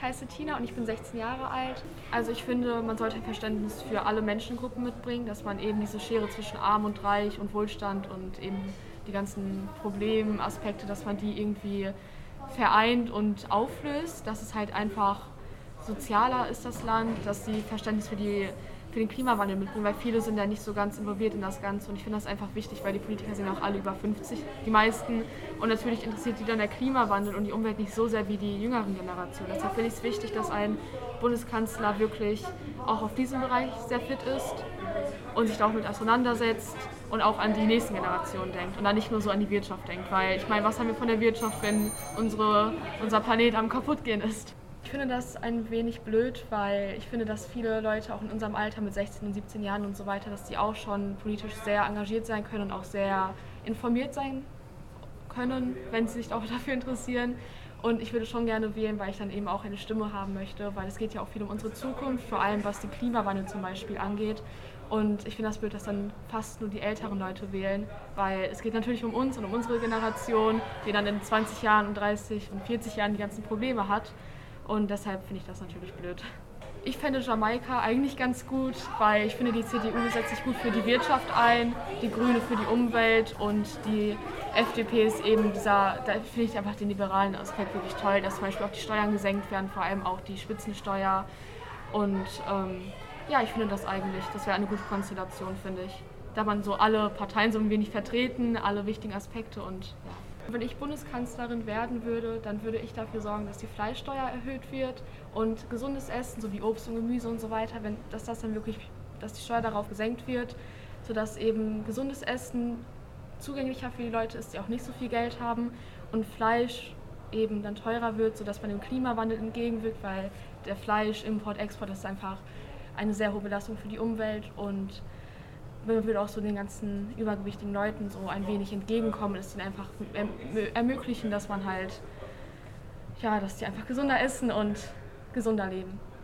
ich heiße Tina und ich bin 16 Jahre alt. Also ich finde, man sollte ein Verständnis für alle Menschengruppen mitbringen, dass man eben diese Schere zwischen arm und reich und Wohlstand und eben die ganzen Problemaspekte, dass man die irgendwie vereint und auflöst, dass es halt einfach sozialer ist das Land, dass sie Verständnis für die für den Klimawandel mitbringen, weil viele sind ja nicht so ganz involviert in das Ganze. Und ich finde das einfach wichtig, weil die Politiker sind auch alle über 50, die meisten. Und natürlich interessiert die dann der Klimawandel und die Umwelt nicht so sehr wie die jüngeren Generationen. Deshalb finde ich es wichtig, dass ein Bundeskanzler wirklich auch auf diesem Bereich sehr fit ist und sich da auch mit auseinandersetzt und auch an die nächsten Generationen denkt und dann nicht nur so an die Wirtschaft denkt. Weil ich meine, was haben wir von der Wirtschaft, wenn unsere, unser Planet am kaputtgehen ist? Ich finde das ein wenig blöd, weil ich finde, dass viele Leute auch in unserem Alter mit 16 und 17 Jahren und so weiter, dass die auch schon politisch sehr engagiert sein können und auch sehr informiert sein können, wenn sie sich auch dafür interessieren. Und ich würde schon gerne wählen, weil ich dann eben auch eine Stimme haben möchte, weil es geht ja auch viel um unsere Zukunft, vor allem was den Klimawandel zum Beispiel angeht. Und ich finde das blöd, dass dann fast nur die älteren Leute wählen, weil es geht natürlich um uns und um unsere Generation, die dann in 20 Jahren und 30 und 40 Jahren die ganzen Probleme hat. Und deshalb finde ich das natürlich blöd. Ich fände Jamaika eigentlich ganz gut, weil ich finde, die CDU setzt sich gut für die Wirtschaft ein, die Grüne für die Umwelt und die FDP ist eben dieser, da finde ich einfach den liberalen Aspekt wirklich toll, dass zum Beispiel auch die Steuern gesenkt werden, vor allem auch die Spitzensteuer. Und ähm, ja, ich finde das eigentlich, das wäre eine gute Konstellation, finde ich. Da man so alle Parteien so ein wenig vertreten, alle wichtigen Aspekte und ja. Wenn ich Bundeskanzlerin werden würde, dann würde ich dafür sorgen, dass die Fleischsteuer erhöht wird und gesundes Essen, so wie Obst und Gemüse und so weiter, wenn, dass das dann wirklich, dass die Steuer darauf gesenkt wird, sodass eben gesundes Essen zugänglicher für die Leute ist, die auch nicht so viel Geld haben und Fleisch eben dann teurer wird, sodass man dem Klimawandel entgegenwirkt, weil der Fleischimport, Export ist einfach eine sehr hohe Belastung für die Umwelt und man würde auch so den ganzen übergewichtigen Leuten so ein wenig entgegenkommen, es ihnen einfach ermöglichen, dass man halt, ja, dass die einfach gesunder essen und gesunder leben.